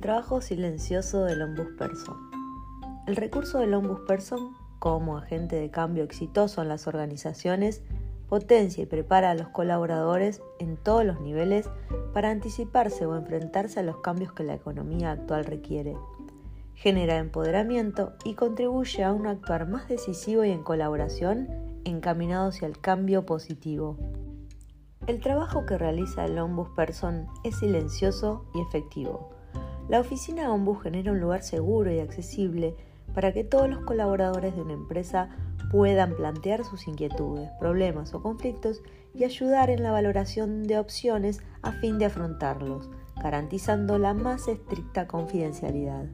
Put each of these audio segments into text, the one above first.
Trabajo silencioso del ombudsperson. El recurso del ombudsperson como agente de cambio exitoso en las organizaciones potencia y prepara a los colaboradores en todos los niveles para anticiparse o enfrentarse a los cambios que la economía actual requiere. Genera empoderamiento y contribuye a un actuar más decisivo y en colaboración encaminado hacia el cambio positivo. El trabajo que realiza el Ombudsperson es silencioso y efectivo. La oficina Ombus genera un lugar seguro y accesible para que todos los colaboradores de una empresa puedan plantear sus inquietudes, problemas o conflictos y ayudar en la valoración de opciones a fin de afrontarlos, garantizando la más estricta confidencialidad.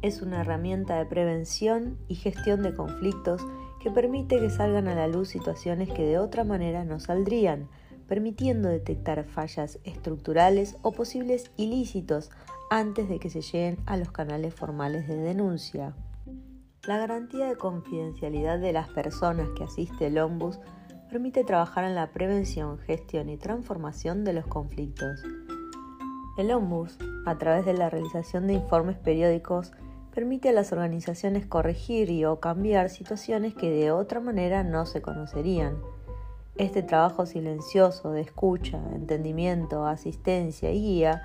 Es una herramienta de prevención y gestión de conflictos que permite que salgan a la luz situaciones que de otra manera no saldrían, permitiendo detectar fallas estructurales o posibles ilícitos antes de que se lleguen a los canales formales de denuncia. La garantía de confidencialidad de las personas que asiste el Ombus permite trabajar en la prevención, gestión y transformación de los conflictos. El Ombus, a través de la realización de informes periódicos, permite a las organizaciones corregir y o cambiar situaciones que de otra manera no se conocerían. Este trabajo silencioso de escucha, entendimiento, asistencia y guía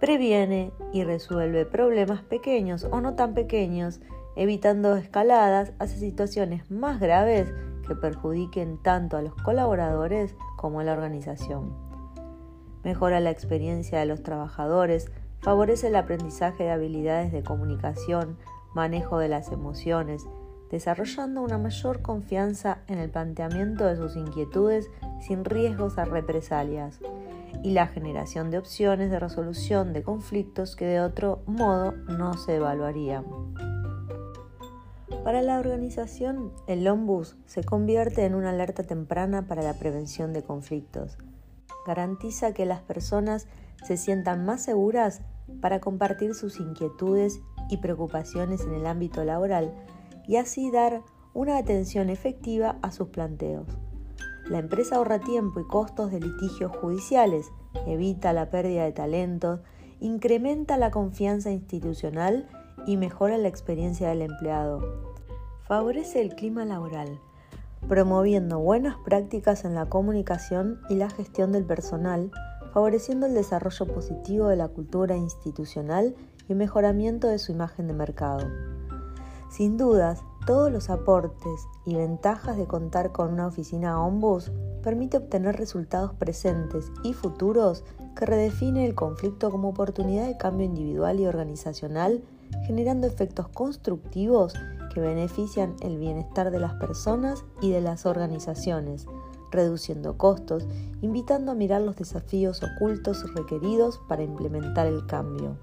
previene y resuelve problemas pequeños o no tan pequeños, evitando escaladas hacia situaciones más graves que perjudiquen tanto a los colaboradores como a la organización. Mejora la experiencia de los trabajadores, favorece el aprendizaje de habilidades de comunicación, manejo de las emociones, desarrollando una mayor confianza en el planteamiento de sus inquietudes sin riesgos a represalias y la generación de opciones de resolución de conflictos que de otro modo no se evaluarían. Para la organización, el Lombus se convierte en una alerta temprana para la prevención de conflictos. Garantiza que las personas se sientan más seguras para compartir sus inquietudes y preocupaciones en el ámbito laboral y así dar una atención efectiva a sus planteos. La empresa ahorra tiempo y costos de litigios judiciales, evita la pérdida de talentos, incrementa la confianza institucional y mejora la experiencia del empleado. Favorece el clima laboral, promoviendo buenas prácticas en la comunicación y la gestión del personal, favoreciendo el desarrollo positivo de la cultura institucional y mejoramiento de su imagen de mercado. Sin dudas, todos los aportes y ventajas de contar con una oficina Ombus permite obtener resultados presentes y futuros que redefine el conflicto como oportunidad de cambio individual y organizacional, generando efectos constructivos que benefician el bienestar de las personas y de las organizaciones, reduciendo costos, invitando a mirar los desafíos ocultos requeridos para implementar el cambio.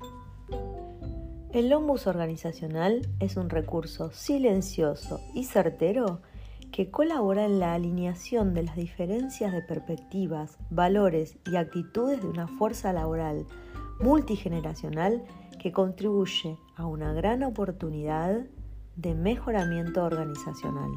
El Lombus organizacional es un recurso silencioso y certero que colabora en la alineación de las diferencias de perspectivas, valores y actitudes de una fuerza laboral multigeneracional que contribuye a una gran oportunidad de mejoramiento organizacional.